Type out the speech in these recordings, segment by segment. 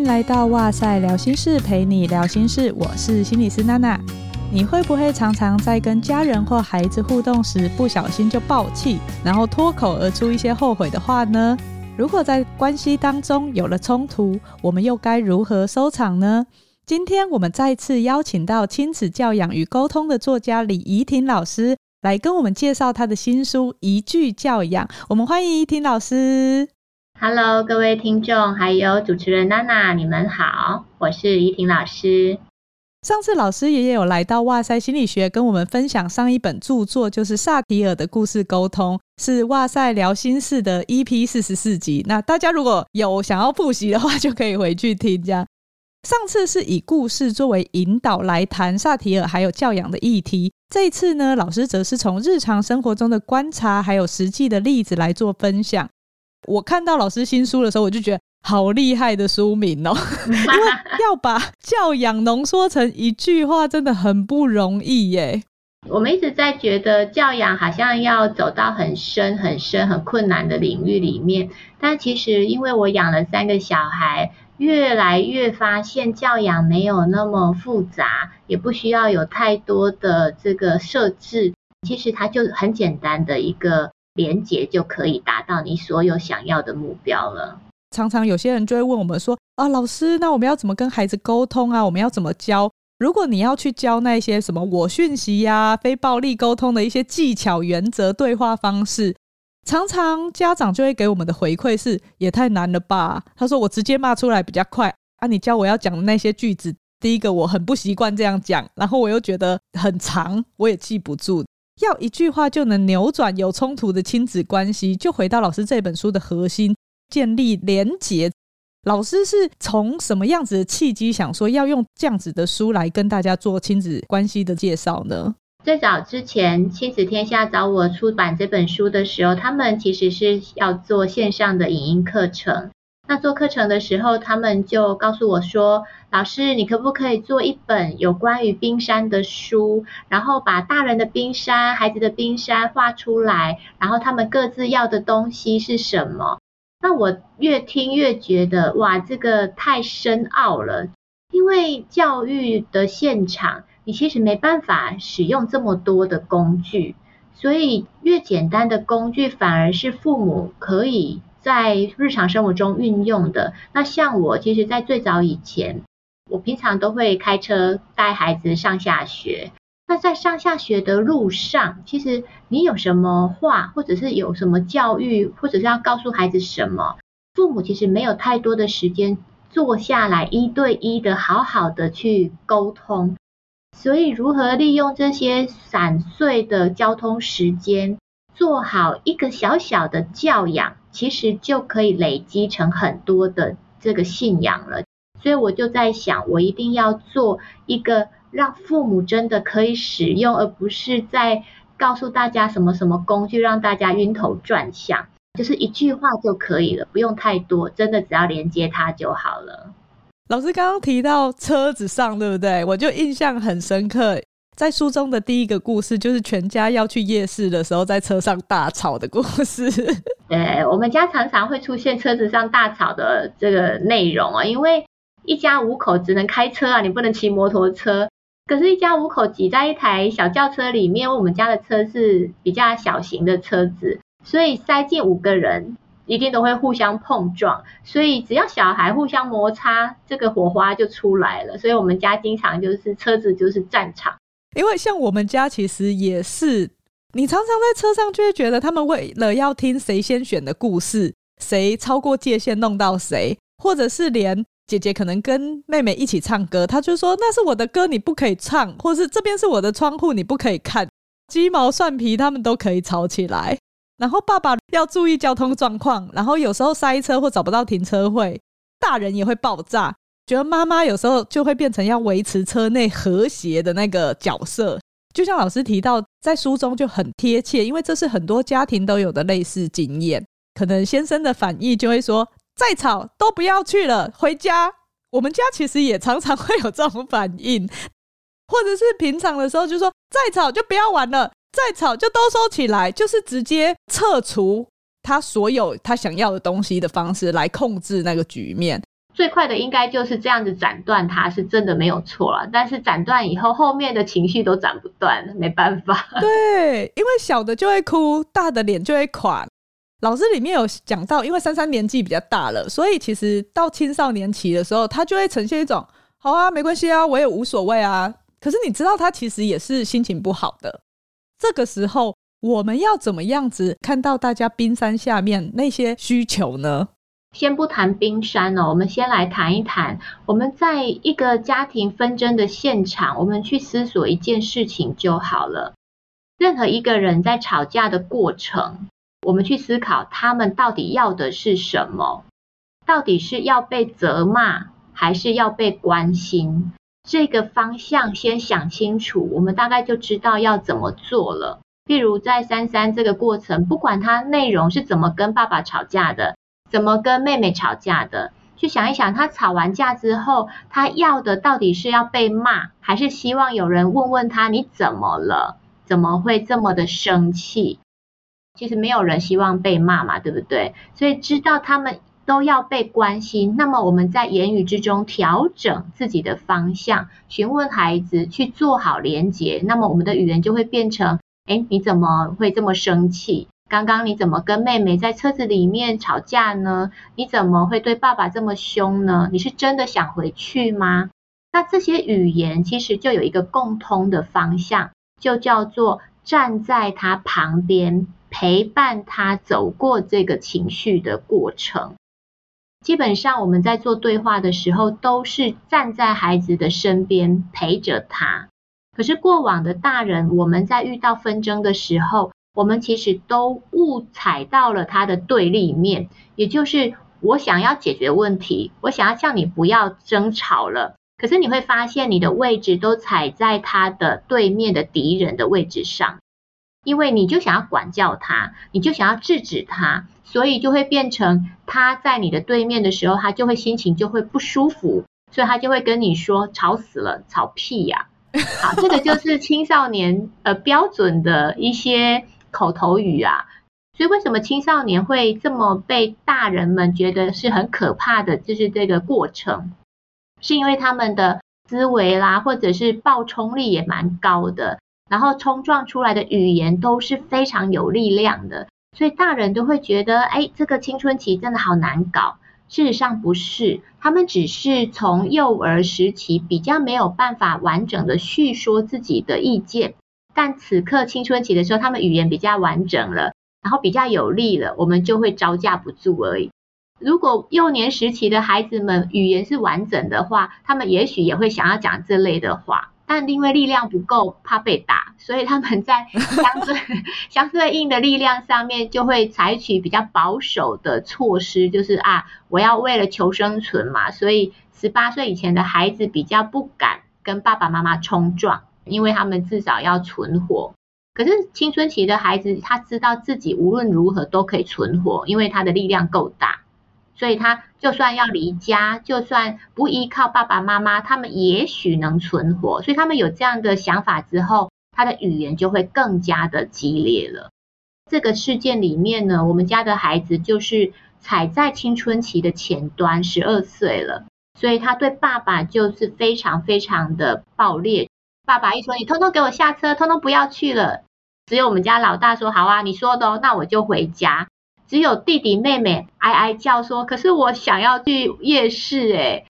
迎来到哇塞聊心室，陪你聊心事。我是心理师娜娜。你会不会常常在跟家人或孩子互动时，不小心就爆气，然后脱口而出一些后悔的话呢？如果在关系当中有了冲突，我们又该如何收场呢？今天我们再次邀请到亲子教养与沟通的作家李怡婷老师，来跟我们介绍她的新书《一句教养》。我们欢迎怡婷老师。Hello，各位听众，还有主持人娜娜，你们好，我是怡婷老师。上次老师也有来到哇塞心理学，跟我们分享上一本著作，就是萨提尔的故事沟通，是哇塞聊心事的 EP 四十四集。那大家如果有想要复习的话，就可以回去听。这样，上次是以故事作为引导来谈萨提尔还有教养的议题，这一次呢，老师则是从日常生活中的观察，还有实际的例子来做分享。我看到老师新书的时候，我就觉得好厉害的书名哦，因为要把教养浓缩成一句话，真的很不容易耶。我们一直在觉得教养好像要走到很深、很深、很困难的领域里面，但其实因为我养了三个小孩，越来越发现教养没有那么复杂，也不需要有太多的这个设置，其实它就很简单的一个。连接就可以达到你所有想要的目标了。常常有些人就会问我们说：“啊，老师，那我们要怎么跟孩子沟通啊？我们要怎么教？如果你要去教那些什么我讯息呀、非暴力沟通的一些技巧、原则、对话方式，常常家长就会给我们的回馈是：也太难了吧？他说我直接骂出来比较快啊，你教我要讲的那些句子，第一个我很不习惯这样讲，然后我又觉得很长，我也记不住。”要一句话就能扭转有冲突的亲子关系，就回到老师这本书的核心，建立连结。老师是从什么样子的契机想说要用这样子的书来跟大家做亲子关系的介绍呢？最早之前，亲子天下找我出版这本书的时候，他们其实是要做线上的影音课程。那做课程的时候，他们就告诉我说：“老师，你可不可以做一本有关于冰山的书？然后把大人的冰山、孩子的冰山画出来，然后他们各自要的东西是什么？”那我越听越觉得，哇，这个太深奥了。因为教育的现场，你其实没办法使用这么多的工具，所以越简单的工具，反而是父母可以。在日常生活中运用的，那像我，其实，在最早以前，我平常都会开车带孩子上下学。那在上下学的路上，其实你有什么话，或者是有什么教育，或者是要告诉孩子什么，父母其实没有太多的时间坐下来一对一的好好的去沟通。所以，如何利用这些散碎的交通时间，做好一个小小的教养？其实就可以累积成很多的这个信仰了，所以我就在想，我一定要做一个让父母真的可以使用，而不是在告诉大家什么什么工具让大家晕头转向，就是一句话就可以了，不用太多，真的只要连接它就好了。老师刚刚提到车子上，对不对？我就印象很深刻。在书中的第一个故事，就是全家要去夜市的时候，在车上大吵的故事。对，我们家常常会出现车子上大吵的这个内容啊，因为一家五口只能开车啊，你不能骑摩托车。可是，一家五口挤在一台小轿车里面，我们家的车是比较小型的车子，所以塞进五个人，一定都会互相碰撞。所以，只要小孩互相摩擦，这个火花就出来了。所以我们家经常就是车子就是战场。因为像我们家其实也是，你常常在车上就会觉得他们为了要听谁先选的故事，谁超过界限弄到谁，或者是连姐姐可能跟妹妹一起唱歌，她就说那是我的歌，你不可以唱，或是这边是我的窗户，你不可以看，鸡毛蒜皮他们都可以吵起来。然后爸爸要注意交通状况，然后有时候塞车或找不到停车位，大人也会爆炸。觉得妈妈有时候就会变成要维持车内和谐的那个角色，就像老师提到，在书中就很贴切，因为这是很多家庭都有的类似经验。可能先生的反应就会说：“再吵都不要去了，回家。”我们家其实也常常会有这种反应，或者是平常的时候就说：“再吵就不要玩了，再吵就都收起来。”就是直接撤除他所有他想要的东西的方式来控制那个局面。最快的应该就是这样子斩断，它是真的没有错了。但是斩断以后，后面的情绪都斩不断，没办法。对，因为小的就会哭，大的脸就会垮。老师里面有讲到，因为珊珊年纪比较大了，所以其实到青少年期的时候，他就会呈现一种“好啊，没关系啊，我也无所谓啊”。可是你知道，他其实也是心情不好的。这个时候，我们要怎么样子看到大家冰山下面那些需求呢？先不谈冰山哦，我们先来谈一谈，我们在一个家庭纷争的现场，我们去思索一件事情就好了。任何一个人在吵架的过程，我们去思考他们到底要的是什么？到底是要被责骂，还是要被关心？这个方向先想清楚，我们大概就知道要怎么做了。譬如在珊珊这个过程，不管他内容是怎么跟爸爸吵架的，怎么跟妹妹吵架的，去想一想，他吵完架之后，他要的到底是要被骂，还是希望有人问问他，你怎么了？怎么会这么的生气？其实没有人希望被骂嘛，对不对？所以知道他们都要被关心，那么我们在言语之中调整自己的方向，询问孩子去做好连结，那么我们的语言就会变成：哎，你怎么会这么生气？刚刚你怎么跟妹妹在车子里面吵架呢？你怎么会对爸爸这么凶呢？你是真的想回去吗？那这些语言其实就有一个共通的方向，就叫做站在他旁边。陪伴他走过这个情绪的过程，基本上我们在做对话的时候，都是站在孩子的身边陪着他。可是过往的大人，我们在遇到纷争的时候，我们其实都误踩到了他的对立面，也就是我想要解决问题，我想要叫你不要争吵了。可是你会发现，你的位置都踩在他的对面的敌人的位置上。因为你就想要管教他，你就想要制止他，所以就会变成他在你的对面的时候，他就会心情就会不舒服，所以他就会跟你说：“吵死了，吵屁呀！”好，这个就是青少年呃标准的一些口头语啊。所以为什么青少年会这么被大人们觉得是很可怕的？就是这个过程，是因为他们的思维啦，或者是爆冲力也蛮高的。然后冲撞出来的语言都是非常有力量的，所以大人都会觉得，哎，这个青春期真的好难搞。事实上不是，他们只是从幼儿时期比较没有办法完整的叙说自己的意见，但此刻青春期的时候，他们语言比较完整了，然后比较有力了，我们就会招架不住而已。如果幼年时期的孩子们语言是完整的话，他们也许也会想要讲这类的话。但因为力量不够，怕被打，所以他们在相对 相对应的力量上面，就会采取比较保守的措施，就是啊，我要为了求生存嘛，所以十八岁以前的孩子比较不敢跟爸爸妈妈冲撞，因为他们至少要存活。可是青春期的孩子，他知道自己无论如何都可以存活，因为他的力量够大。所以他就算要离家，就算不依靠爸爸妈妈，他们也许能存活。所以他们有这样的想法之后，他的语言就会更加的激烈了。这个事件里面呢，我们家的孩子就是踩在青春期的前端，十二岁了，所以他对爸爸就是非常非常的暴烈。爸爸一说，你通通给我下车，通通不要去了。只有我们家老大说好啊，你说的哦，那我就回家。只有弟弟妹妹哀哀叫说：“可是我想要去夜市。”哎，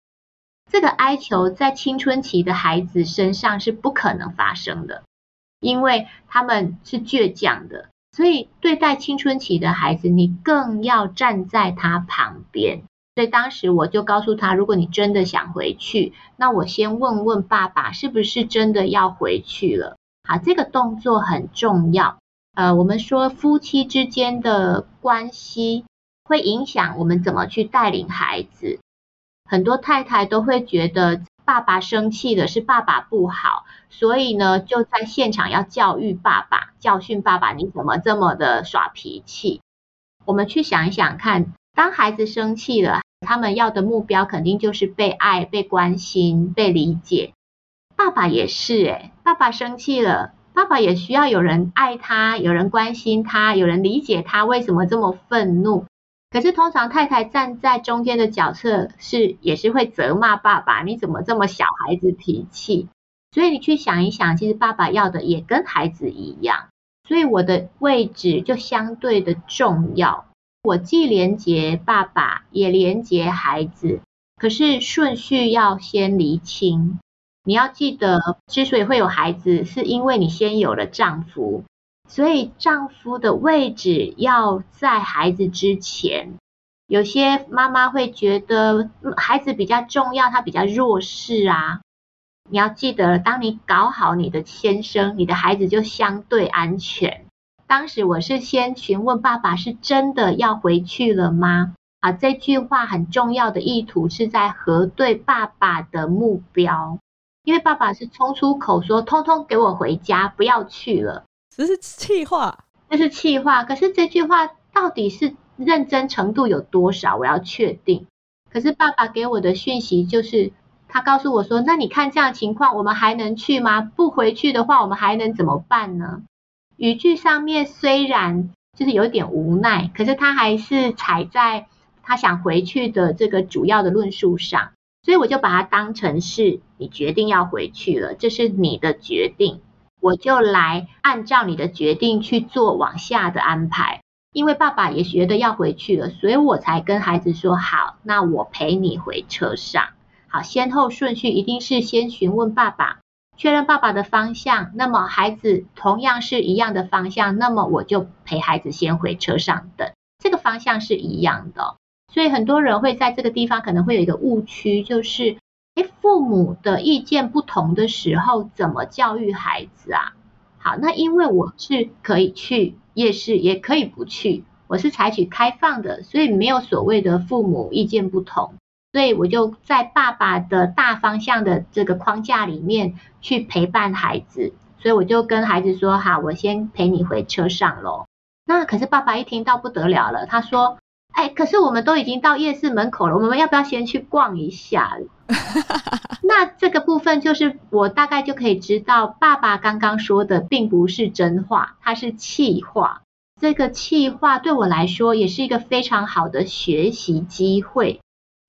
这个哀求在青春期的孩子身上是不可能发生的，因为他们是倔强的。所以对待青春期的孩子，你更要站在他旁边。所以当时我就告诉他：“如果你真的想回去，那我先问问爸爸，是不是真的要回去了？”好，这个动作很重要。呃，我们说夫妻之间的关系会影响我们怎么去带领孩子。很多太太都会觉得爸爸生气了，是爸爸不好，所以呢就在现场要教育爸爸，教训爸爸，你怎么这么的耍脾气？我们去想一想看，当孩子生气了，他们要的目标肯定就是被爱、被关心、被理解。爸爸也是，诶，爸爸生气了。爸爸也需要有人爱他，有人关心他，有人理解他为什么这么愤怒。可是通常太太站在中间的角色是也是会责骂爸爸，你怎么这么小孩子脾气？所以你去想一想，其实爸爸要的也跟孩子一样，所以我的位置就相对的重要。我既连接爸爸，也连接孩子，可是顺序要先厘清。你要记得，之所以会有孩子，是因为你先有了丈夫。所以丈夫的位置要在孩子之前。有些妈妈会觉得孩子比较重要，他比较弱势啊。你要记得，当你搞好你的先生，你的孩子就相对安全。当时我是先询问爸爸，是真的要回去了吗？啊，这句话很重要的意图是在核对爸爸的目标，因为爸爸是冲出口说，通通给我回家，不要去了。这是气话，这是气话。可是这句话到底是认真程度有多少？我要确定。可是爸爸给我的讯息就是，他告诉我说：“那你看这样情况，我们还能去吗？不回去的话，我们还能怎么办呢？”语句上面虽然就是有点无奈，可是他还是踩在他想回去的这个主要的论述上，所以我就把它当成是你决定要回去了，这是你的决定。我就来按照你的决定去做往下的安排，因为爸爸也觉得要回去了，所以我才跟孩子说好，那我陪你回车上。好，先后顺序一定是先询问爸爸，确认爸爸的方向，那么孩子同样是一样的方向，那么我就陪孩子先回车上等，这个方向是一样的。所以很多人会在这个地方可能会有一个误区，就是。父母的意见不同的时候，怎么教育孩子啊？好，那因为我是可以去夜市，也可以不去，我是采取开放的，所以没有所谓的父母意见不同，所以我就在爸爸的大方向的这个框架里面去陪伴孩子，所以我就跟孩子说：“好，我先陪你回车上喽。”那可是爸爸一听到不得了了，他说。哎，可是我们都已经到夜市门口了，我们要不要先去逛一下？那这个部分就是我大概就可以知道，爸爸刚刚说的并不是真话，他是气话。这个气话对我来说也是一个非常好的学习机会，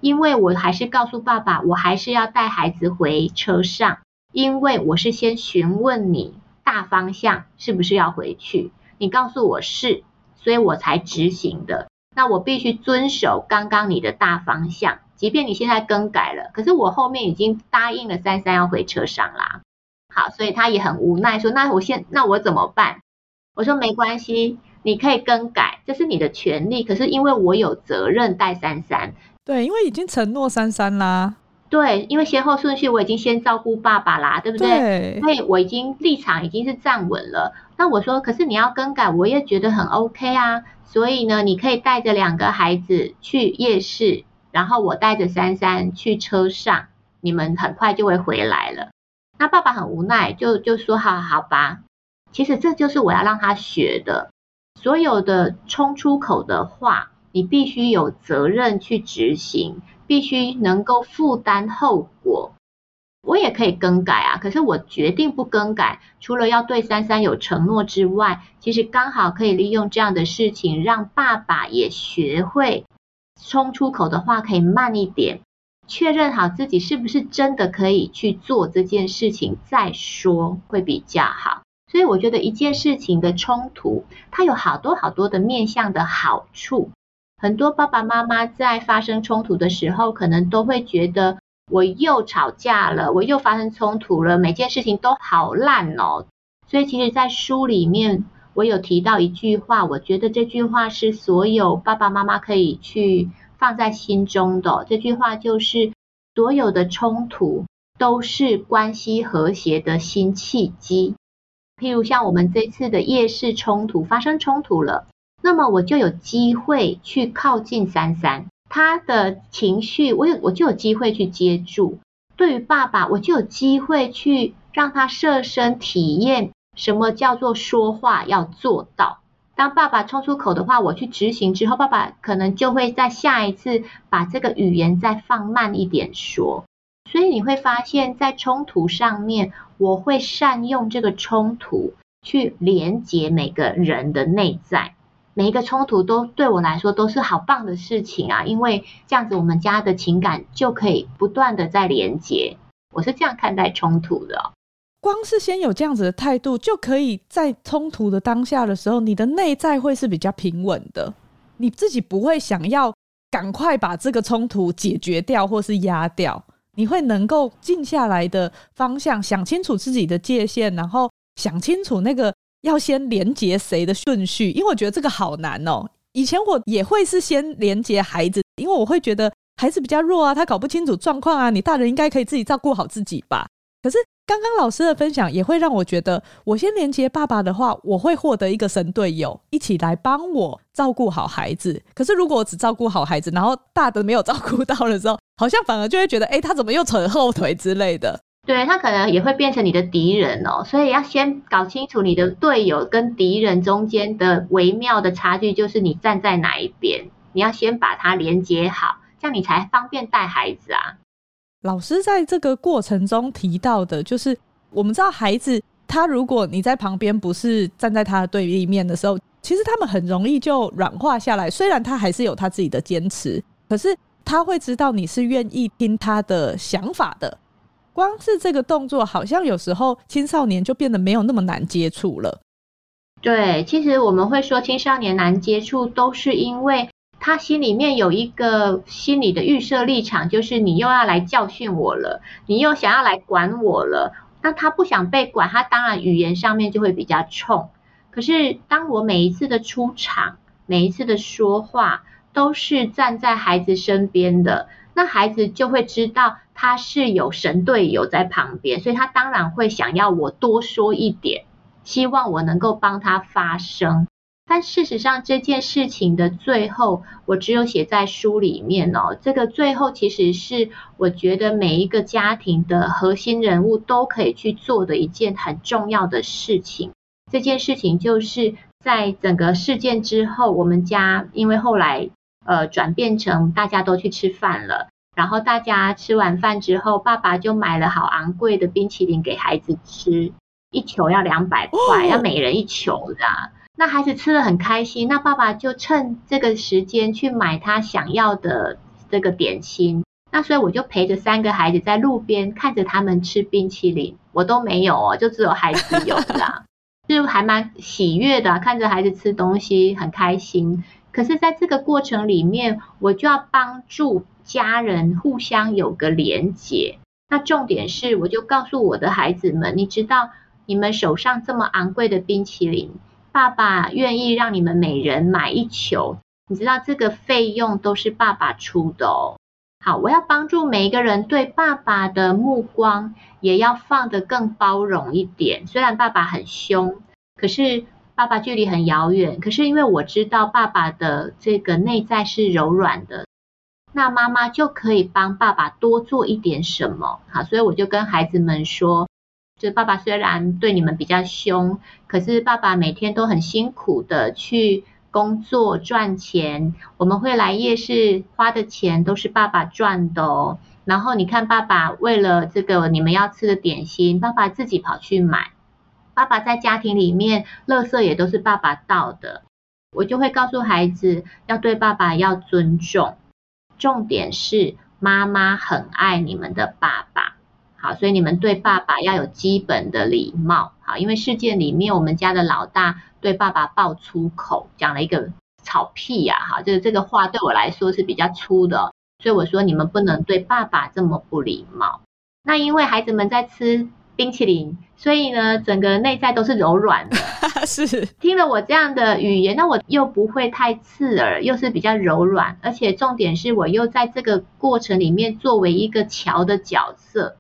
因为我还是告诉爸爸，我还是要带孩子回车上，因为我是先询问你大方向是不是要回去，你告诉我是，所以我才执行的。那我必须遵守刚刚你的大方向，即便你现在更改了，可是我后面已经答应了珊珊要回车上啦。好，所以他也很无奈说：“那我现那我怎么办？”我说：“没关系，你可以更改，这是你的权利。可是因为我有责任带珊珊，对，因为已经承诺珊珊啦。对，因为先后顺序我已经先照顾爸爸啦，对不对？对，所以我已经立场已经是站稳了。那我说，可是你要更改，我也觉得很 OK 啊。”所以呢，你可以带着两个孩子去夜市，然后我带着珊珊去车上，你们很快就会回来了。那爸爸很无奈，就就说：“好好吧。”其实这就是我要让他学的，所有的冲出口的话，你必须有责任去执行，必须能够负担后果。我也可以更改啊，可是我决定不更改。除了要对三三有承诺之外，其实刚好可以利用这样的事情，让爸爸也学会冲出口的话可以慢一点，确认好自己是不是真的可以去做这件事情再说会比较好。所以我觉得一件事情的冲突，它有好多好多的面向的好处。很多爸爸妈妈在发生冲突的时候，可能都会觉得。我又吵架了，我又发生冲突了，每件事情都好烂哦。所以其实，在书里面我有提到一句话，我觉得这句话是所有爸爸妈妈可以去放在心中的。这句话就是：所有的冲突都是关系和谐的新契机。譬如像我们这次的夜市冲突发生冲突了，那么我就有机会去靠近珊珊。他的情绪，我有我就有机会去接住。对于爸爸，我就有机会去让他设身体验什么叫做说话要做到。当爸爸冲出口的话，我去执行之后，爸爸可能就会在下一次把这个语言再放慢一点说。所以你会发现在冲突上面，我会善用这个冲突去连接每个人的内在。每一个冲突都对我来说都是好棒的事情啊，因为这样子我们家的情感就可以不断的在连接。我是这样看待冲突的。光是先有这样子的态度，就可以在冲突的当下的时候，你的内在会是比较平稳的，你自己不会想要赶快把这个冲突解决掉或是压掉，你会能够静下来的方向，想清楚自己的界限，然后想清楚那个要先连接谁的顺序，因为我觉得这个好难哦。以前我也会是先连接孩子，因为我会觉得孩子比较弱啊，他搞不清楚状况啊，你大人应该可以自己照顾好自己吧。可是刚刚老师的分享也会让我觉得，我先连接爸爸的话，我会获得一个神队友，一起来帮我照顾好孩子。可是如果我只照顾好孩子，然后大的没有照顾到的时候，好像反而就会觉得，哎，他怎么又扯后腿之类的。对，他可能也会变成你的敌人哦。所以要先搞清楚你的队友跟敌人中间的微妙的差距，就是你站在哪一边。你要先把它连接好，这样你才方便带孩子啊。老师在这个过程中提到的，就是我们知道孩子他如果你在旁边不是站在他的对立面的时候，其实他们很容易就软化下来。虽然他还是有他自己的坚持，可是他会知道你是愿意听他的想法的。光是这个动作，好像有时候青少年就变得没有那么难接触了。对，其实我们会说青少年难接触，都是因为。他心里面有一个心理的预设立场，就是你又要来教训我了，你又想要来管我了。那他不想被管，他当然语言上面就会比较冲。可是当我每一次的出场，每一次的说话，都是站在孩子身边的，那孩子就会知道他是有神队友在旁边，所以他当然会想要我多说一点，希望我能够帮他发声。但事实上，这件事情的最后，我只有写在书里面哦。这个最后其实是我觉得每一个家庭的核心人物都可以去做的一件很重要的事情。这件事情就是在整个事件之后，我们家因为后来呃转变成大家都去吃饭了，然后大家吃完饭之后，爸爸就买了好昂贵的冰淇淋给孩子吃，一球要两百块，要每人一球的。那孩子吃的很开心，那爸爸就趁这个时间去买他想要的这个点心。那所以我就陪着三个孩子在路边看着他们吃冰淇淋，我都没有哦，就只有孩子有啦，就还蛮喜悦的，看着孩子吃东西很开心。可是在这个过程里面，我就要帮助家人互相有个连结。那重点是，我就告诉我的孩子们，你知道，你们手上这么昂贵的冰淇淋。爸爸愿意让你们每人买一球，你知道这个费用都是爸爸出的哦。好，我要帮助每一个人对爸爸的目光也要放得更包容一点。虽然爸爸很凶，可是爸爸距离很遥远，可是因为我知道爸爸的这个内在是柔软的，那妈妈就可以帮爸爸多做一点什么。好，所以我就跟孩子们说。就爸爸虽然对你们比较凶，可是爸爸每天都很辛苦的去工作赚钱。我们会来夜市花的钱都是爸爸赚的哦。然后你看，爸爸为了这个你们要吃的点心，爸爸自己跑去买。爸爸在家庭里面，垃圾也都是爸爸倒的。我就会告诉孩子，要对爸爸要尊重。重点是妈妈很爱你们的爸爸。好，所以你们对爸爸要有基本的礼貌。好，因为事件里面，我们家的老大对爸爸爆粗口，讲了一个草屁呀，哈，就是这个话对我来说是比较粗的，所以我说你们不能对爸爸这么不礼貌。那因为孩子们在吃冰淇淋，所以呢，整个内在都是柔软的。是，听了我这样的语言，那我又不会太刺耳，又是比较柔软，而且重点是我又在这个过程里面作为一个桥的角色。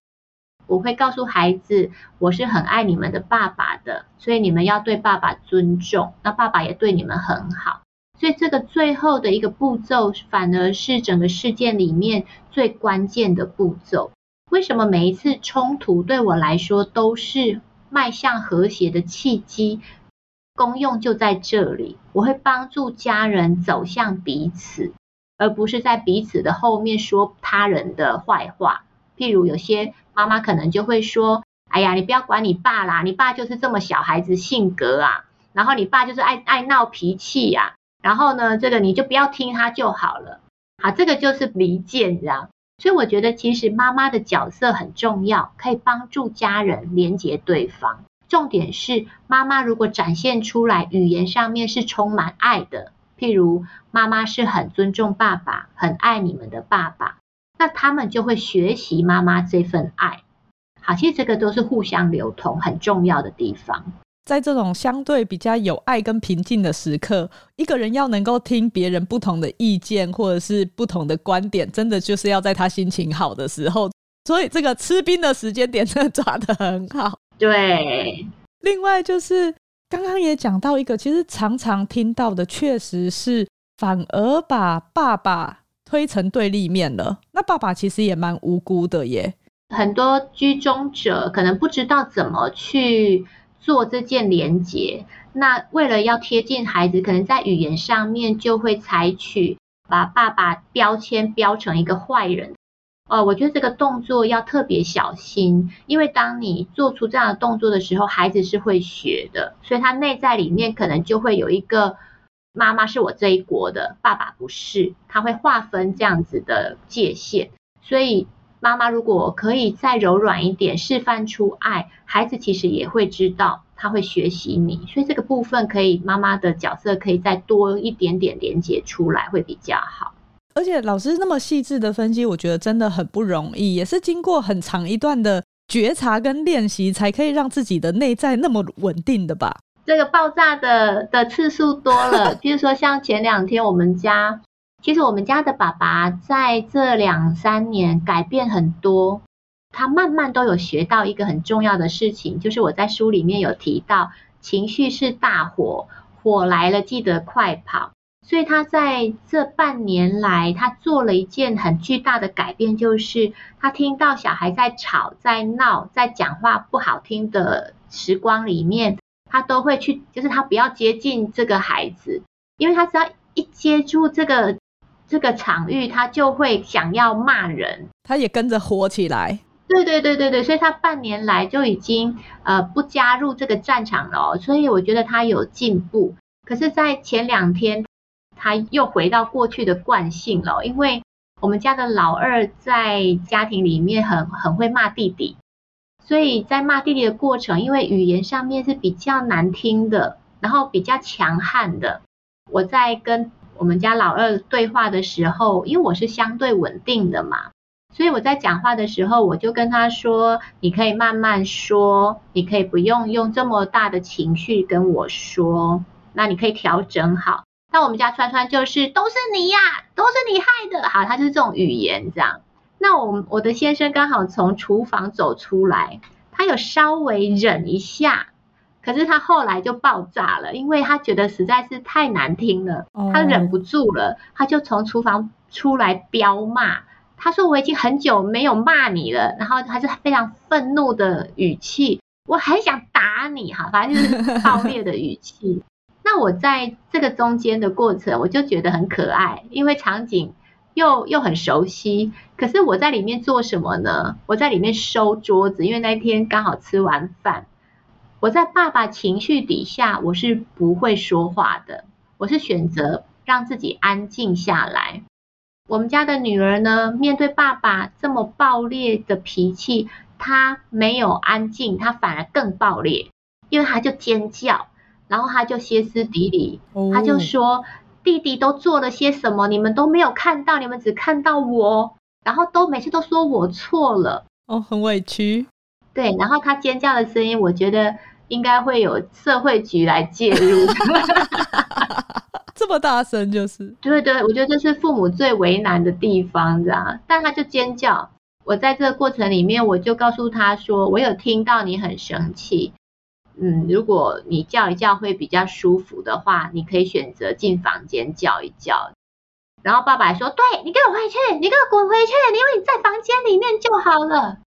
我会告诉孩子，我是很爱你们的爸爸的，所以你们要对爸爸尊重。那爸爸也对你们很好，所以这个最后的一个步骤，反而是整个事件里面最关键的步骤。为什么每一次冲突对我来说都是迈向和谐的契机？功用就在这里，我会帮助家人走向彼此，而不是在彼此的后面说他人的坏话。譬如有些妈妈可能就会说：“哎呀，你不要管你爸啦，你爸就是这么小孩子性格啊，然后你爸就是爱爱闹脾气呀。”然后呢，这个你就不要听他就好了。好，这个就是离间，这样。所以我觉得其实妈妈的角色很重要，可以帮助家人连接对方。重点是妈妈如果展现出来语言上面是充满爱的，譬如妈妈是很尊重爸爸，很爱你们的爸爸，那他们就会学习妈妈这份爱。好，其实这个都是互相流通很重要的地方。在这种相对比较有爱跟平静的时刻，一个人要能够听别人不同的意见或者是不同的观点，真的就是要在他心情好的时候。所以这个吃冰的时间点真的抓得很好。对。另外就是刚刚也讲到一个，其实常常听到的，确实是反而把爸爸推成对立面了。那爸爸其实也蛮无辜的耶。很多居中者可能不知道怎么去做这件连接，那为了要贴近孩子，可能在语言上面就会采取把爸爸标签标成一个坏人。哦，我觉得这个动作要特别小心，因为当你做出这样的动作的时候，孩子是会学的，所以他内在里面可能就会有一个妈妈是我这一国的，爸爸不是，他会划分这样子的界限，所以。妈妈如果可以再柔软一点，示范出爱，孩子其实也会知道，他会学习你，所以这个部分可以妈妈的角色可以再多一点点连接出来，会比较好。而且老师那么细致的分析，我觉得真的很不容易，也是经过很长一段的觉察跟练习，才可以让自己的内在那么稳定的吧？这个爆炸的的次数多了，比如说像前两天我们家。其实我们家的爸爸在这两三年改变很多，他慢慢都有学到一个很重要的事情，就是我在书里面有提到，情绪是大火，火来了记得快跑。所以他在这半年来，他做了一件很巨大的改变，就是他听到小孩在吵、在闹、在讲话不好听的时光里面，他都会去，就是他不要接近这个孩子，因为他只要一接触这个。这个场域，他就会想要骂人，他也跟着火起来。对对对对对，所以他半年来就已经呃不加入这个战场了哦，所以我觉得他有进步。可是，在前两天，他又回到过去的惯性了，因为我们家的老二在家庭里面很很会骂弟弟，所以在骂弟弟的过程，因为语言上面是比较难听的，然后比较强悍的，我在跟。我们家老二对话的时候，因为我是相对稳定的嘛，所以我在讲话的时候，我就跟他说：“你可以慢慢说，你可以不用用这么大的情绪跟我说，那你可以调整好。”那我们家川川就是都是你呀，都是你害的，好，他就是这种语言这样。那我我的先生刚好从厨房走出来，他有稍微忍一下。可是他后来就爆炸了，因为他觉得实在是太难听了，他忍不住了，他就从厨房出来飙骂。他说：“我已经很久没有骂你了。”然后他是非常愤怒的语气，我很想打你哈，反正就是 暴烈的语气。那我在这个中间的过程，我就觉得很可爱，因为场景又又很熟悉。可是我在里面做什么呢？我在里面收桌子，因为那天刚好吃完饭。我在爸爸情绪底下，我是不会说话的。我是选择让自己安静下来。我们家的女儿呢，面对爸爸这么暴烈的脾气，她没有安静，她反而更暴烈，因为她就尖叫，然后她就歇斯底里，她就说：“弟弟都做了些什么？你们都没有看到，你们只看到我，然后都每次都说我错了。”哦，很委屈。对，然后她尖叫的声音，我觉得。应该会有社会局来介入，这么大声就是？对对，我觉得这是父母最为难的地方，这样。但他就尖叫，我在这个过程里面，我就告诉他说，我有听到你很生气，嗯，如果你叫一叫会比较舒服的话，你可以选择进房间叫一叫。然后爸爸说，对，你给我回去，你给我滚回去，因为你在房间里面就好了。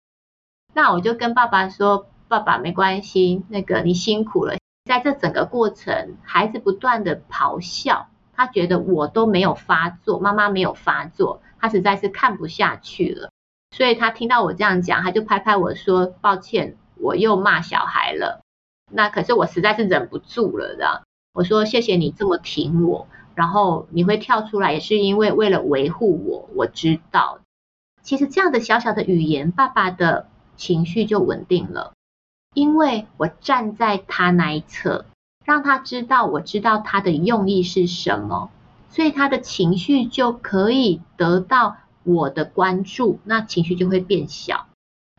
那我就跟爸爸说。爸爸没关系，那个你辛苦了。在这整个过程，孩子不断的咆哮，他觉得我都没有发作，妈妈没有发作，他实在是看不下去了。所以他听到我这样讲，他就拍拍我说：“抱歉，我又骂小孩了。”那可是我实在是忍不住了，这样我说：“谢谢你这么挺我。”然后你会跳出来，也是因为为了维护我。我知道，其实这样的小小的语言，爸爸的情绪就稳定了，因为我站在他那一侧，让他知道我知道他的用意是什么，所以他的情绪就可以得到我的关注，那情绪就会变小。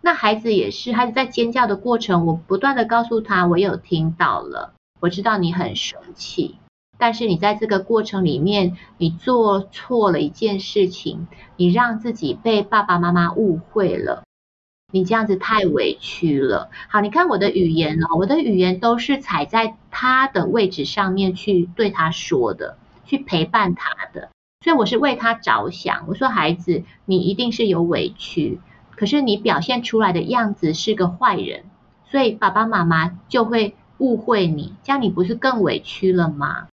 那孩子也是，孩子在尖叫的过程，我不断的告诉他，我有听到了，我知道你很生气。但是你在这个过程里面，你做错了一件事情，你让自己被爸爸妈妈误会了，你这样子太委屈了。好，你看我的语言哦，我的语言都是踩在他的位置上面去对他说的，去陪伴他的，所以我是为他着想。我说孩子，你一定是有委屈，可是你表现出来的样子是个坏人，所以爸爸妈妈就会误会你，这样你不是更委屈了吗？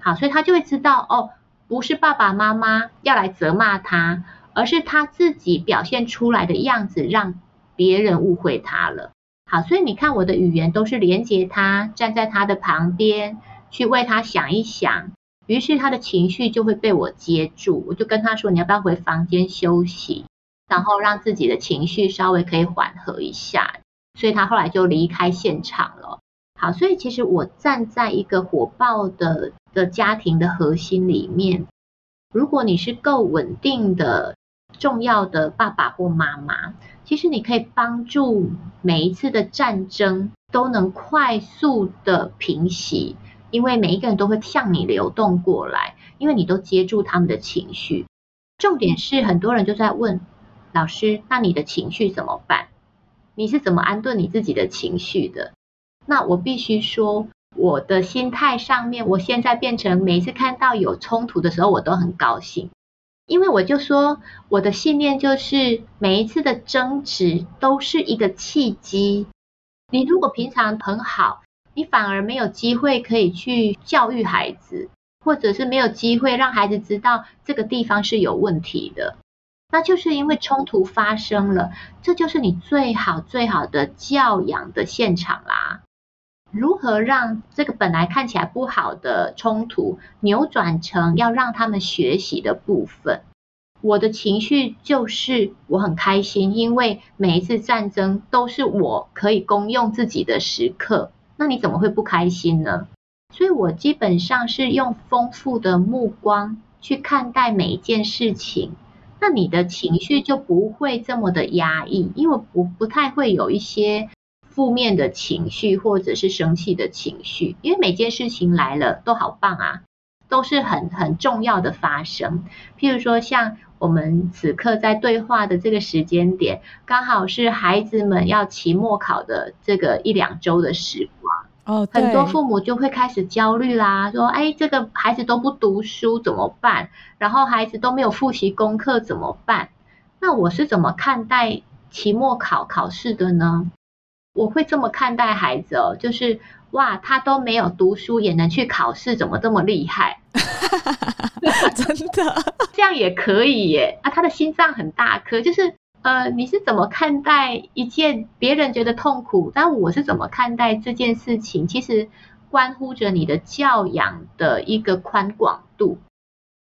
好，所以他就会知道哦，不是爸爸妈妈要来责骂他，而是他自己表现出来的样子让别人误会他了。好，所以你看我的语言都是连接他，站在他的旁边去为他想一想，于是他的情绪就会被我接住。我就跟他说：“你要不要回房间休息，然后让自己的情绪稍微可以缓和一下？”所以他后来就离开现场了。好，所以其实我站在一个火爆的的家庭的核心里面，如果你是够稳定的、重要的爸爸或妈妈，其实你可以帮助每一次的战争都能快速的平息，因为每一个人都会向你流动过来，因为你都接住他们的情绪。重点是很多人就在问老师，那你的情绪怎么办？你是怎么安顿你自己的情绪的？那我必须说，我的心态上面，我现在变成每一次看到有冲突的时候，我都很高兴，因为我就说，我的信念就是每一次的争执都是一个契机。你如果平常很好，你反而没有机会可以去教育孩子，或者是没有机会让孩子知道这个地方是有问题的，那就是因为冲突发生了，这就是你最好最好的教养的现场啦。如何让这个本来看起来不好的冲突扭转成要让他们学习的部分？我的情绪就是我很开心，因为每一次战争都是我可以公用自己的时刻。那你怎么会不开心呢？所以我基本上是用丰富的目光去看待每一件事情。那你的情绪就不会这么的压抑，因为不不太会有一些。负面的情绪或者是生气的情绪，因为每件事情来了都好棒啊，都是很很重要的发生。譬如说，像我们此刻在对话的这个时间点，刚好是孩子们要期末考的这个一两周的时光。哦，很多父母就会开始焦虑啦，说：“哎，这个孩子都不读书怎么办？然后孩子都没有复习功课怎么办？”那我是怎么看待期末考考试的呢？我会这么看待孩子哦，就是哇，他都没有读书也能去考试，怎么这么厉害？真的，这样也可以耶啊！他的心脏很大颗，就是呃，你是怎么看待一件别人觉得痛苦，但我是怎么看待这件事情？其实关乎着你的教养的一个宽广度。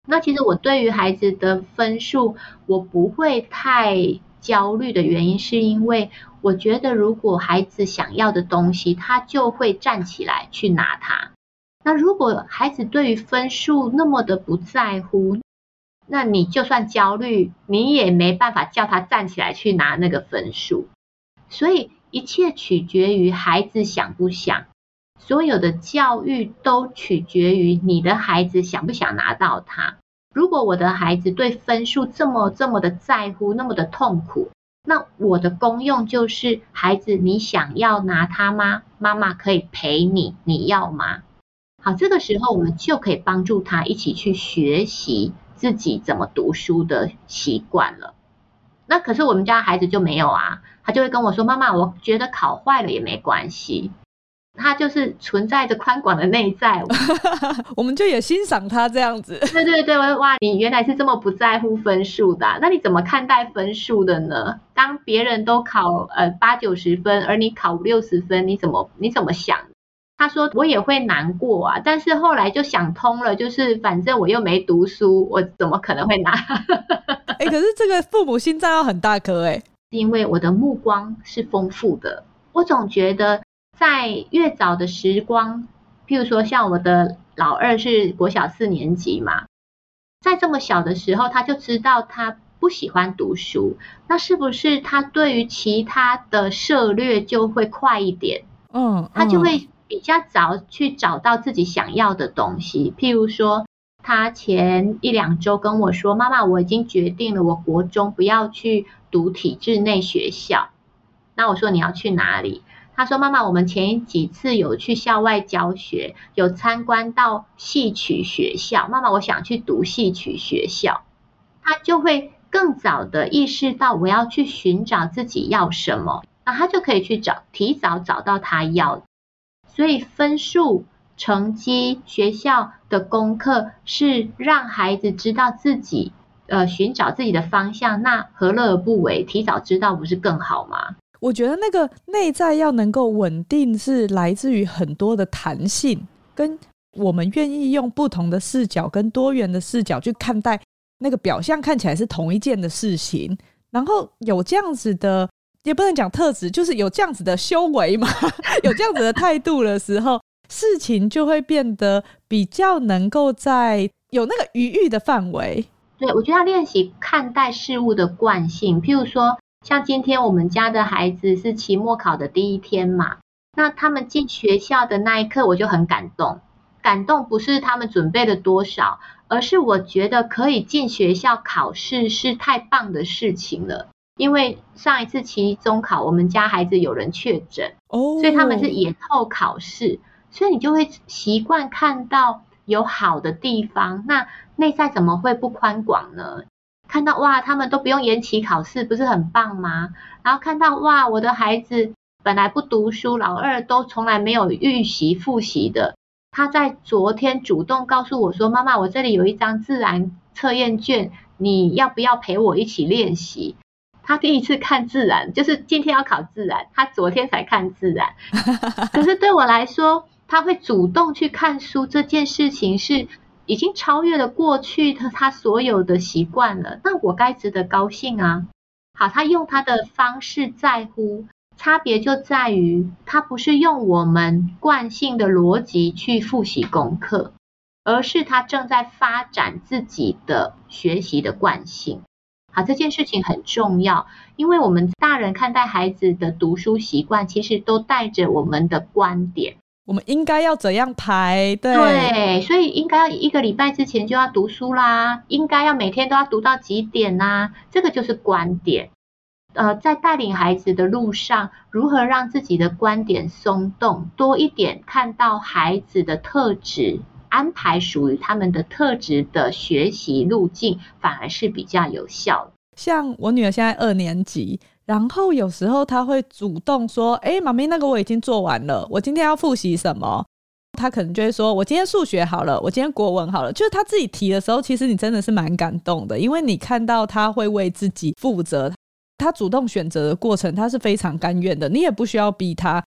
那其实我对于孩子的分数，我不会太。焦虑的原因是因为我觉得，如果孩子想要的东西，他就会站起来去拿它。那如果孩子对于分数那么的不在乎，那你就算焦虑，你也没办法叫他站起来去拿那个分数。所以一切取决于孩子想不想，所有的教育都取决于你的孩子想不想拿到它。如果我的孩子对分数这么这么的在乎，那么的痛苦，那我的功用就是，孩子，你想要拿它吗？妈妈可以陪你，你要吗？好，这个时候我们就可以帮助他一起去学习自己怎么读书的习惯了。那可是我们家孩子就没有啊，他就会跟我说：“妈妈，我觉得考坏了也没关系。”他就是存在着宽广的内在，我们就也欣赏他这样子。对对对，哇，你原来是这么不在乎分数的啊，那你怎么看待分数的呢？当别人都考呃八九十分，而你考五六十分，你怎么你怎么想？他说我也会难过啊，但是后来就想通了，就是反正我又没读书，我怎么可能会拿？哎、欸，可是这个父母心脏要很大颗哎、欸，因为我的目光是丰富的，我总觉得在越早的时光，譬如说像我的老二是国小四年级嘛，在这么小的时候他就知道他不喜欢读书，那是不是他对于其他的涉略就会快一点？嗯，嗯，他就会。比较早去找到自己想要的东西，譬如说，他前一两周跟我说：“妈妈，我已经决定了，我国中不要去读体制内学校。”那我说：“你要去哪里？”他说：“妈妈，我们前几次有去校外教学，有参观到戏曲学校。妈妈，我想去读戏曲学校。”他就会更早的意识到我要去寻找自己要什么，那他就可以去找，提早找到他要。所以分数、成绩、学校的功课是让孩子知道自己，呃，寻找自己的方向。那何乐而不为？提早知道不是更好吗？我觉得那个内在要能够稳定，是来自于很多的弹性，跟我们愿意用不同的视角跟多元的视角去看待那个表象看起来是同一件的事情，然后有这样子的。也不能讲特质，就是有这样子的修为嘛，有这样子的态度的时候，事情就会变得比较能够在有那个余裕的范围。对，我觉得要练习看待事物的惯性。譬如说，像今天我们家的孩子是期末考的第一天嘛，那他们进学校的那一刻，我就很感动。感动不是他们准备了多少，而是我觉得可以进学校考试是太棒的事情了。因为上一次期中考，我们家孩子有人确诊，oh. 所以他们是延后考试，所以你就会习惯看到有好的地方。那内在怎么会不宽广呢？看到哇，他们都不用延期考试，不是很棒吗？然后看到哇，我的孩子本来不读书，老二都从来没有预习复习的，他在昨天主动告诉我说：“妈妈，我这里有一张自然测验卷，你要不要陪我一起练习？”他第一次看自然，就是今天要考自然，他昨天才看自然。可是对我来说，他会主动去看书这件事情是已经超越了过去他他所有的习惯了。那我该值得高兴啊！好，他用他的方式在乎，差别就在于他不是用我们惯性的逻辑去复习功课，而是他正在发展自己的学习的惯性。好，这件事情很重要，因为我们大人看待孩子的读书习惯，其实都带着我们的观点。我们应该要怎样排？对，对，所以应该要一个礼拜之前就要读书啦，应该要每天都要读到几点呐？这个就是观点。呃，在带领孩子的路上，如何让自己的观点松动多一点，看到孩子的特质。安排属于他们的特质的学习路径，反而是比较有效的。像我女儿现在二年级，然后有时候他会主动说：“哎、妈咪，那个我已经做完了，我今天要复习什么？”他可能就会说：“我今天数学好了，我今天国文好了。”就是他自己提的时候，其实你真的是蛮感动的，因为你看到他会为自己负责，他主动选择的过程，他是非常甘愿的，你也不需要逼他。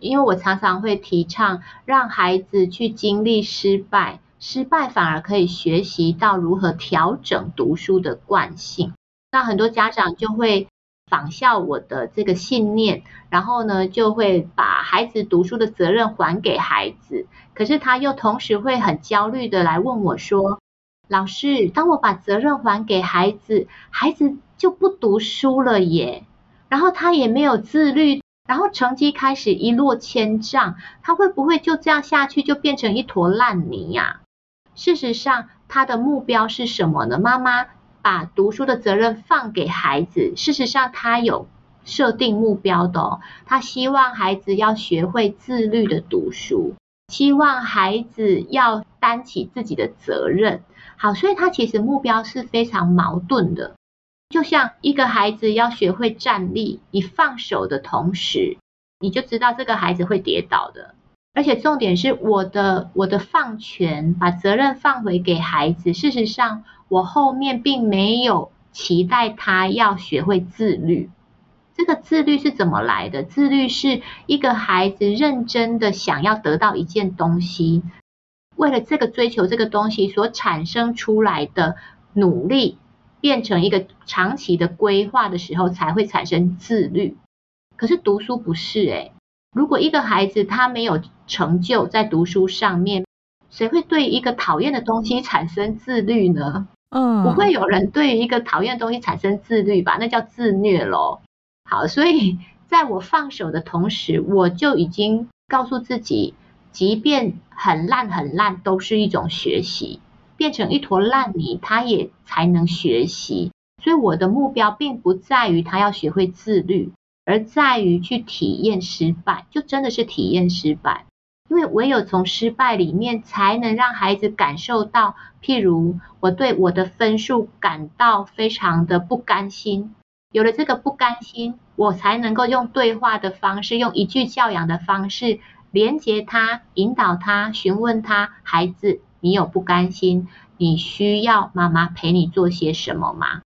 因为我常常会提倡让孩子去经历失败，失败反而可以学习到如何调整读书的惯性。那很多家长就会仿效我的这个信念，然后呢，就会把孩子读书的责任还给孩子。可是他又同时会很焦虑的来问我说：“老师，当我把责任还给孩子，孩子就不读书了耶，然后他也没有自律。”然后成绩开始一落千丈，他会不会就这样下去就变成一坨烂泥呀？事实上，他的目标是什么呢？妈妈把读书的责任放给孩子，事实上他有设定目标的哦。他希望孩子要学会自律的读书，希望孩子要担起自己的责任。好，所以他其实目标是非常矛盾的。就像一个孩子要学会站立，你放手的同时，你就知道这个孩子会跌倒的。而且重点是我的我的放权，把责任放回给孩子。事实上，我后面并没有期待他要学会自律，这个自律是怎么来的？自律是一个孩子认真的想要得到一件东西，为了这个追求这个东西所产生出来的努力，变成一个长期的规划的时候，才会产生自律。可是读书不是诶，如果一个孩子他没有成就在读书上面，谁会对一个讨厌的东西产生自律呢？嗯，不会有人对于一个讨厌的东西产生自律吧？那叫自虐咯。好，所以在我放手的同时，我就已经告诉自己，即便很烂很烂，都是一种学习。变成一坨烂泥，他也才能学习。所以我的目标并不在于他要学会自律。而在于去体验失败，就真的是体验失败，因为唯有从失败里面，才能让孩子感受到，譬如我对我的分数感到非常的不甘心，有了这个不甘心，我才能够用对话的方式，用一句教养的方式，连接他，引导他，询问他，孩子，你有不甘心，你需要妈妈陪你做些什么吗？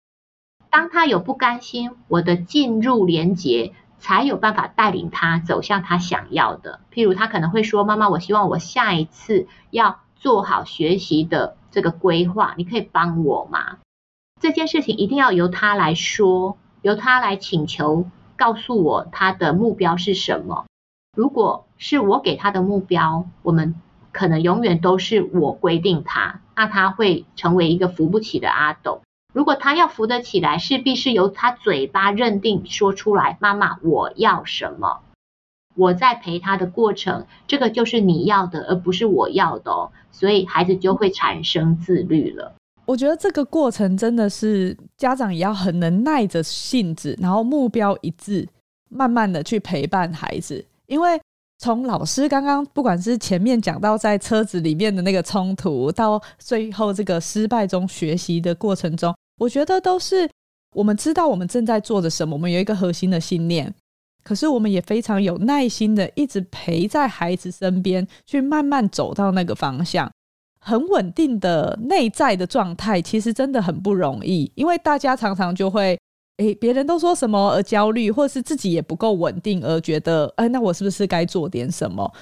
当他有不甘心，我的进入连接才有办法带领他走向他想要的。譬如他可能会说：“妈妈，我希望我下一次要做好学习的这个规划，你可以帮我吗？”这件事情一定要由他来说，由他来请求，告诉我他的目标是什么。如果是我给他的目标，我们可能永远都是我规定他，那他会成为一个扶不起的阿斗。如果他要扶得起来，势必是由他嘴巴认定说出来。妈妈，我要什么？我在陪他的过程，这个就是你要的，而不是我要的哦。所以孩子就会产生自律了。我觉得这个过程真的是家长也要很能耐着性子，然后目标一致，慢慢的去陪伴孩子。因为从老师刚刚不管是前面讲到在车子里面的那个冲突，到最后这个失败中学习的过程中。我觉得都是我们知道我们正在做的什么，我们有一个核心的信念，可是我们也非常有耐心的一直陪在孩子身边，去慢慢走到那个方向，很稳定的内在的状态，其实真的很不容易，因为大家常常就会，诶，别人都说什么而焦虑，或是自己也不够稳定而觉得，哎，那我是不是该做点什么？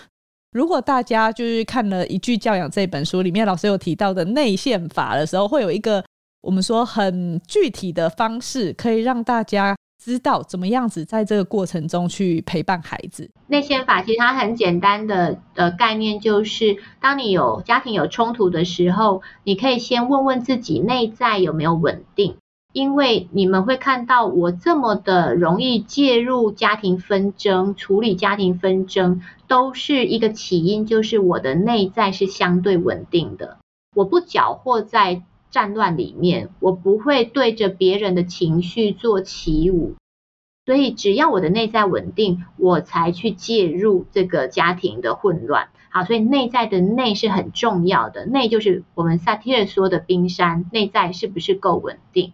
如果大家就是看了《一句教养》这本书里面老师有提到的内线法的时候，会有一个。我们说很具体的方式，可以让大家知道怎么样子在这个过程中去陪伴孩子。内线法其实它很简单的的概念就是，当你有家庭有冲突的时候，你可以先问问自己内在有没有稳定，因为你们会看到我这么的容易介入家庭纷争、处理家庭纷争，都是一个起因，就是我的内在是相对稳定的，我不搅和在。战乱里面，我不会对着别人的情绪做起舞，所以只要我的内在稳定，我才去介入这个家庭的混乱。好，所以内在的内是很重要的，内就是我们萨提尔说的冰山，内在是不是够稳定？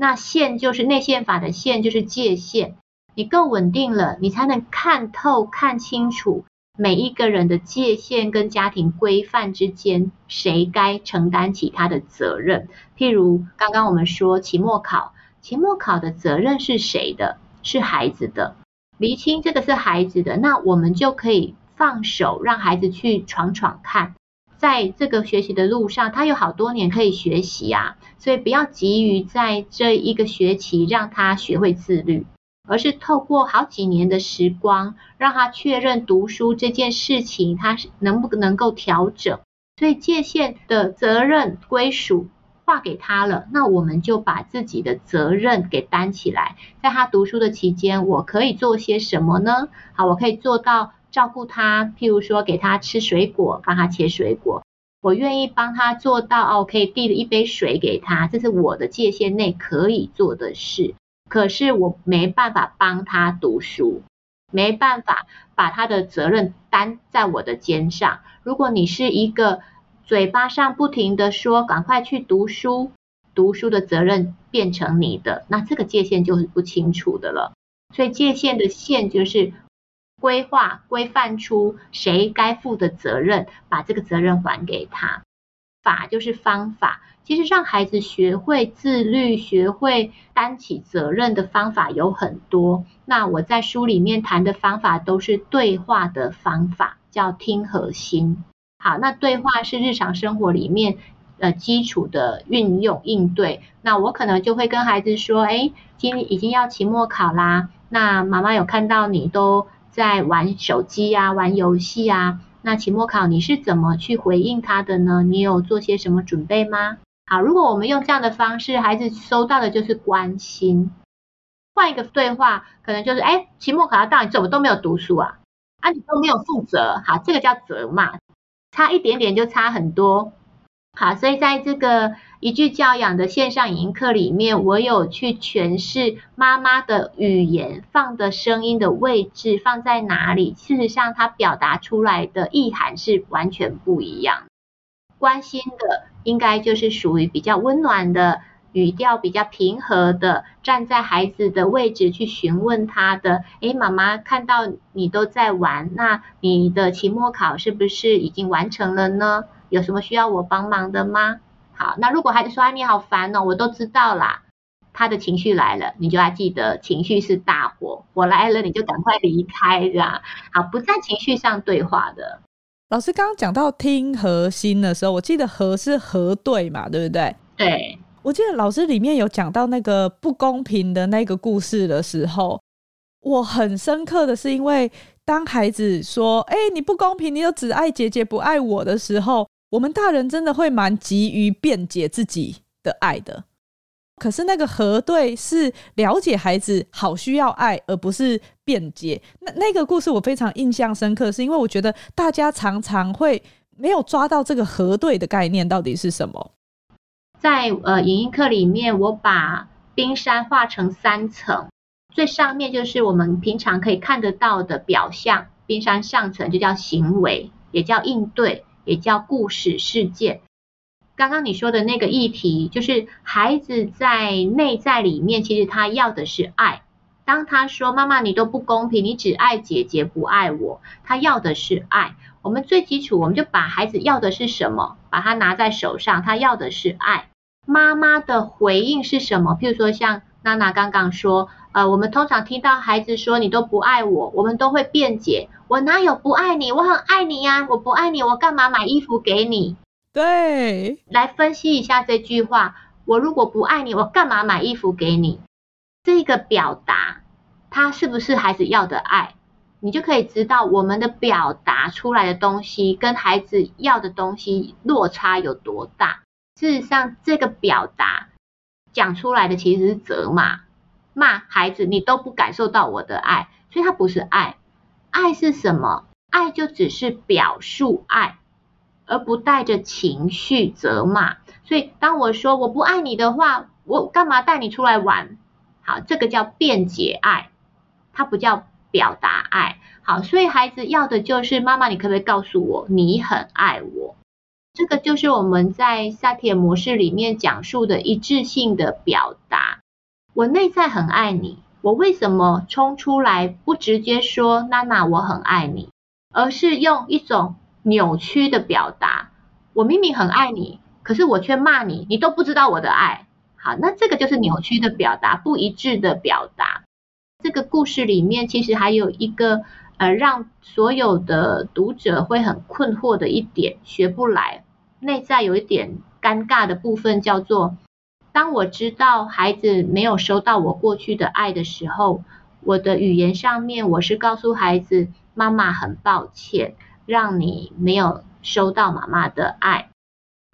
那线就是内线法的线，就是界限，你够稳定了，你才能看透、看清楚。每一个人的界限跟家庭规范之间，谁该承担起他的责任？譬如刚刚我们说期末考，期末考的责任是谁的？是孩子的。厘清这个是孩子的，那我们就可以放手，让孩子去闯闯看。在这个学习的路上，他有好多年可以学习啊，所以不要急于在这一个学期让他学会自律。而是透过好几年的时光，让他确认读书这件事情，他是能不能够调整。所以界限的责任归属划给他了，那我们就把自己的责任给担起来。在他读书的期间，我可以做些什么呢？好，我可以做到照顾他，譬如说给他吃水果，帮他切水果。我愿意帮他做到哦，可以递一杯水给他，这是我的界限内可以做的事。可是我没办法帮他读书，没办法把他的责任担在我的肩上。如果你是一个嘴巴上不停地说赶快去读书，读书的责任变成你的，那这个界限就是不清楚的了。所以界限的线就是规划规范出谁该负的责任，把这个责任还给他。法就是方法。其实让孩子学会自律、学会担起责任的方法有很多。那我在书里面谈的方法都是对话的方法，叫听和心。好，那对话是日常生活里面呃基础的运用应对。那我可能就会跟孩子说：“哎，今已经要期末考啦，那妈妈有看到你都在玩手机啊，玩游戏啊。那期末考你是怎么去回应他的呢？你有做些什么准备吗？”好，如果我们用这样的方式，孩子收到的就是关心。换一个对话，可能就是，哎，期末考要到，你怎么都没有读书啊？啊，你都没有负责。好，这个叫责骂，差一点点就差很多。好，所以在这个一句教养的线上影音课里面，我有去诠释妈妈的语言放的声音的位置放在哪里。事实上，它表达出来的意涵是完全不一样。关心的应该就是属于比较温暖的语调，比较平和的，站在孩子的位置去询问他的。诶，妈妈看到你都在玩，那你的期末考是不是已经完成了呢？有什么需要我帮忙的吗？好，那如果孩子说，哎，你好烦哦，我都知道啦。他的情绪来了，你就要记得情绪是大火，火来了你就赶快离开，这样。好，不在情绪上对话的。老师刚刚讲到听核心的时候，我记得核是核对嘛，对不对？对，我记得老师里面有讲到那个不公平的那个故事的时候，我很深刻的是，因为当孩子说“哎，你不公平，你就只爱姐姐不爱我”的时候，我们大人真的会蛮急于辩解自己的爱的。可是那个核对是了解孩子好需要爱，而不是辩解。那那个故事我非常印象深刻，是因为我觉得大家常常会没有抓到这个核对的概念到底是什么。在呃影音课里面，我把冰山画成三层，最上面就是我们平常可以看得到的表象，冰山上层就叫行为，也叫应对，也叫故事事件。刚刚你说的那个议题，就是孩子在内在里面，其实他要的是爱。当他说“妈妈，你都不公平，你只爱姐姐，不爱我”，他要的是爱。我们最基础，我们就把孩子要的是什么，把它拿在手上，他要的是爱。妈妈的回应是什么？譬如说，像娜娜刚刚说，呃，我们通常听到孩子说“你都不爱我”，我们都会辩解：“我哪有不爱你？我很爱你呀！我不爱你，我干嘛买衣服给你？”对，来分析一下这句话。我如果不爱你，我干嘛买衣服给你？这个表达，它是不是孩子要的爱？你就可以知道我们的表达出来的东西跟孩子要的东西落差有多大。事实上，这个表达讲出来的其实是责骂，骂孩子，你都不感受到我的爱，所以它不是爱。爱是什么？爱就只是表述爱。而不带着情绪责骂，所以当我说我不爱你的话，我干嘛带你出来玩？好，这个叫辩解爱，它不叫表达爱。好，所以孩子要的就是妈妈，你可不可以告诉我你很爱我？这个就是我们在萨提模式里面讲述的一致性的表达。我内在很爱你，我为什么冲出来不直接说娜娜我很爱你，而是用一种。扭曲的表达，我明明很爱你，可是我却骂你，你都不知道我的爱。好，那这个就是扭曲的表达，不一致的表达。这个故事里面其实还有一个呃，让所有的读者会很困惑的一点，学不来，内在有一点尴尬的部分，叫做当我知道孩子没有收到我过去的爱的时候，我的语言上面我是告诉孩子，妈妈很抱歉。让你没有收到妈妈的爱，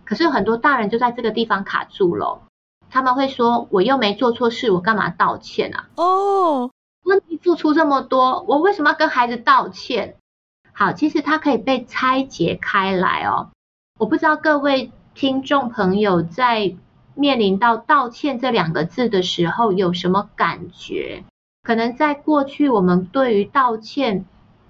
可是很多大人就在这个地方卡住了。他们会说：“我又没做错事，我干嘛道歉啊？”哦，问题付出这么多，我为什么要跟孩子道歉？好，其实它可以被拆解开来哦。我不知道各位听众朋友在面临到道歉这两个字的时候有什么感觉？可能在过去，我们对于道歉。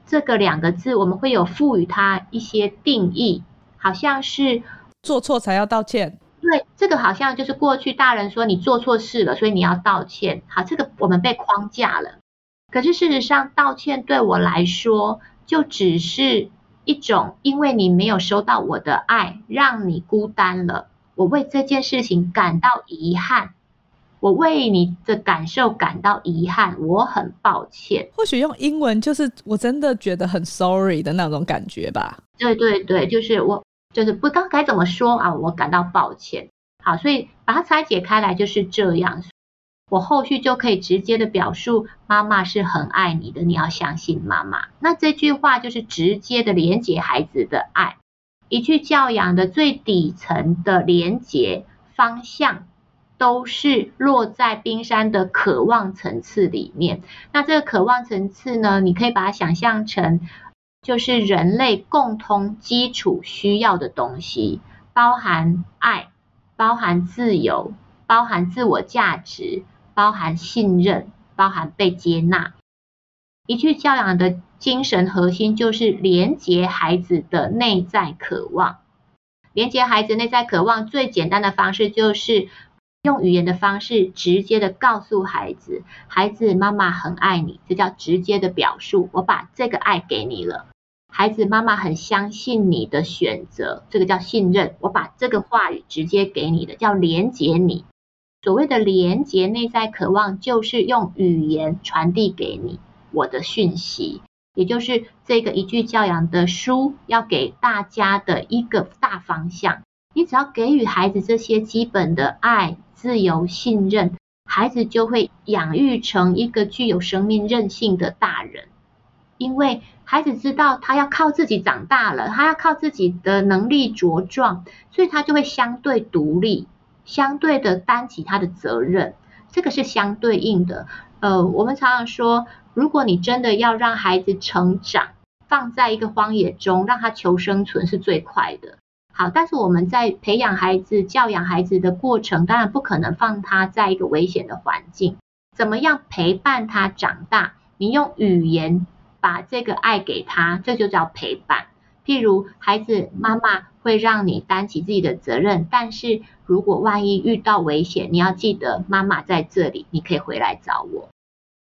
这个两个字，我们会有赋予它一些定义，好像是做错才要道歉。对，这个好像就是过去大人说你做错事了，所以你要道歉。好，这个我们被框架了。可是事实上，道歉对我来说，就只是一种因为你没有收到我的爱，让你孤单了，我为这件事情感到遗憾。我为你的感受感到遗憾，我很抱歉。或许用英文就是我真的觉得很 sorry 的那种感觉吧。对对对，就是我就是不知道该怎么说啊，我感到抱歉。好，所以把它拆解开来就是这样。我后续就可以直接的表述，妈妈是很爱你的，你要相信妈妈。那这句话就是直接的连接孩子的爱，一句教养的最底层的连接方向。都是落在冰山的渴望层次里面。那这个渴望层次呢，你可以把它想象成，就是人类共通基础需要的东西，包含爱，包含自由，包含自我价值，包含信任，包含被接纳。一句教养的精神核心就是连接孩子的内在渴望。连接孩子内在渴望最简单的方式就是。用语言的方式直接的告诉孩子，孩子，妈妈很爱你，这叫直接的表述。我把这个爱给你了，孩子，妈妈很相信你的选择，这个叫信任。我把这个话语直接给你的，叫连接你。所谓的连接内在渴望，就是用语言传递给你我的讯息，也就是这个一句教养的书要给大家的一个大方向。你只要给予孩子这些基本的爱。自由、信任，孩子就会养育成一个具有生命韧性的大人。因为孩子知道他要靠自己长大了，他要靠自己的能力茁壮，所以他就会相对独立，相对的担起他的责任。这个是相对应的。呃，我们常常说，如果你真的要让孩子成长，放在一个荒野中，让他求生存是最快的。好，但是我们在培养孩子、教养孩子的过程，当然不可能放他在一个危险的环境。怎么样陪伴他长大？你用语言把这个爱给他，这就叫陪伴。譬如，孩子，妈妈会让你担起自己的责任，但是如果万一遇到危险，你要记得妈妈在这里，你可以回来找我。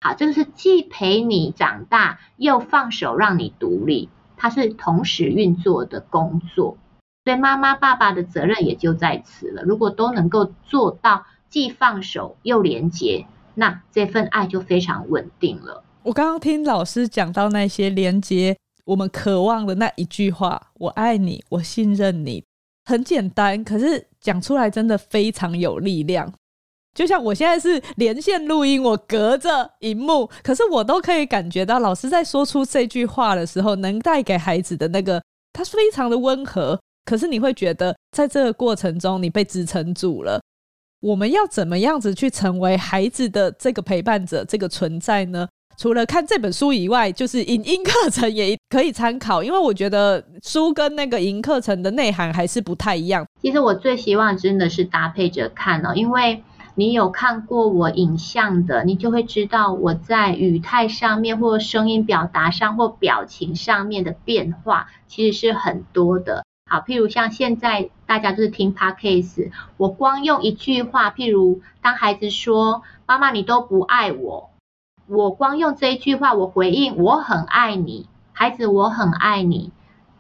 好，这个是既陪你长大，又放手让你独立，它是同时运作的工作。所以妈妈、爸爸的责任也就在此了。如果都能够做到既放手又连接，那这份爱就非常稳定了。我刚刚听老师讲到那些连接我们渴望的那一句话：“我爱你，我信任你。”很简单，可是讲出来真的非常有力量。就像我现在是连线录音，我隔着荧幕，可是我都可以感觉到老师在说出这句话的时候，能带给孩子的那个，他非常的温和。可是你会觉得，在这个过程中，你被支撑住了。我们要怎么样子去成为孩子的这个陪伴者，这个存在呢？除了看这本书以外，就是影音课程也可以参考，因为我觉得书跟那个影课程的内涵还是不太一样。其实我最希望真的是搭配着看哦，因为你有看过我影像的，你就会知道我在语态上面，或声音表达上，或表情上面的变化，其实是很多的。好，譬如像现在大家都是听 Podcast，我光用一句话，譬如当孩子说“妈妈你都不爱我”，我光用这一句话，我回应“我很爱你”，孩子我很爱你，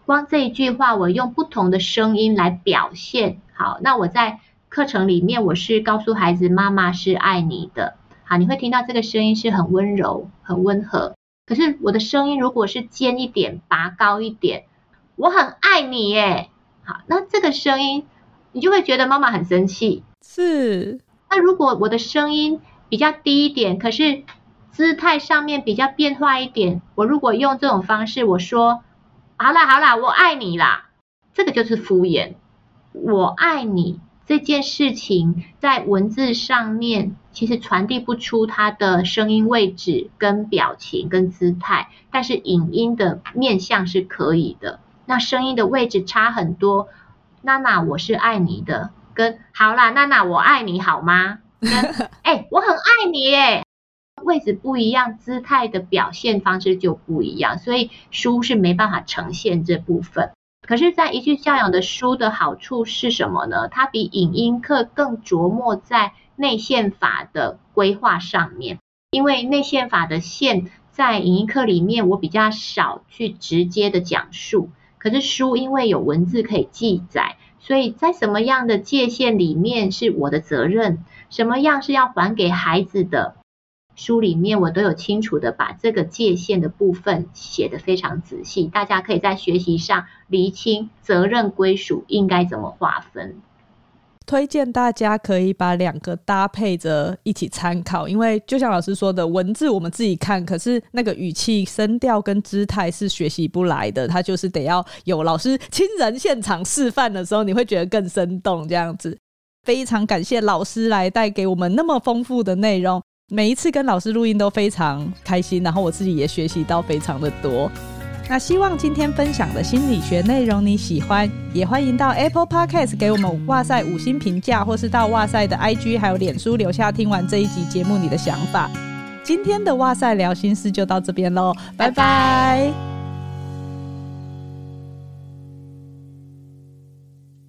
光这一句话，我用不同的声音来表现。好，那我在课程里面，我是告诉孩子妈妈是爱你的。好，你会听到这个声音是很温柔、很温和。可是我的声音如果是尖一点、拔高一点。我很爱你耶，好，那这个声音你就会觉得妈妈很生气。是，那如果我的声音比较低一点，可是姿态上面比较变化一点，我如果用这种方式，我说好啦好啦，我爱你啦，这个就是敷衍。我爱你这件事情在文字上面其实传递不出它的声音位置跟表情跟姿态，但是影音的面向是可以的。那声音的位置差很多，娜娜，我是爱你的，跟好啦，娜娜，我爱你好吗？跟 哎、欸，我很爱你耶，位置不一样，姿态的表现方式就不一样，所以书是没办法呈现这部分。可是，在一句教养的书的好处是什么呢？它比影音课更琢磨在内线法的规划上面，因为内线法的线。在影音课里面，我比较少去直接的讲述。可是书因为有文字可以记载，所以在什么样的界限里面是我的责任，什么样是要还给孩子的，书里面我都有清楚的把这个界限的部分写得非常仔细，大家可以在学习上厘清责任归属应该怎么划分。推荐大家可以把两个搭配着一起参考，因为就像老师说的，文字我们自己看，可是那个语气、声调跟姿态是学习不来的，它就是得要有老师亲人现场示范的时候，你会觉得更生动。这样子，非常感谢老师来带给我们那么丰富的内容，每一次跟老师录音都非常开心，然后我自己也学习到非常的多。那希望今天分享的心理学内容你喜欢，也欢迎到 Apple Podcast 给我们哇塞五星评价，或是到哇塞的 IG 还有脸书留下听完这一集节目你的想法。今天的哇塞聊心事就到这边喽，拜拜。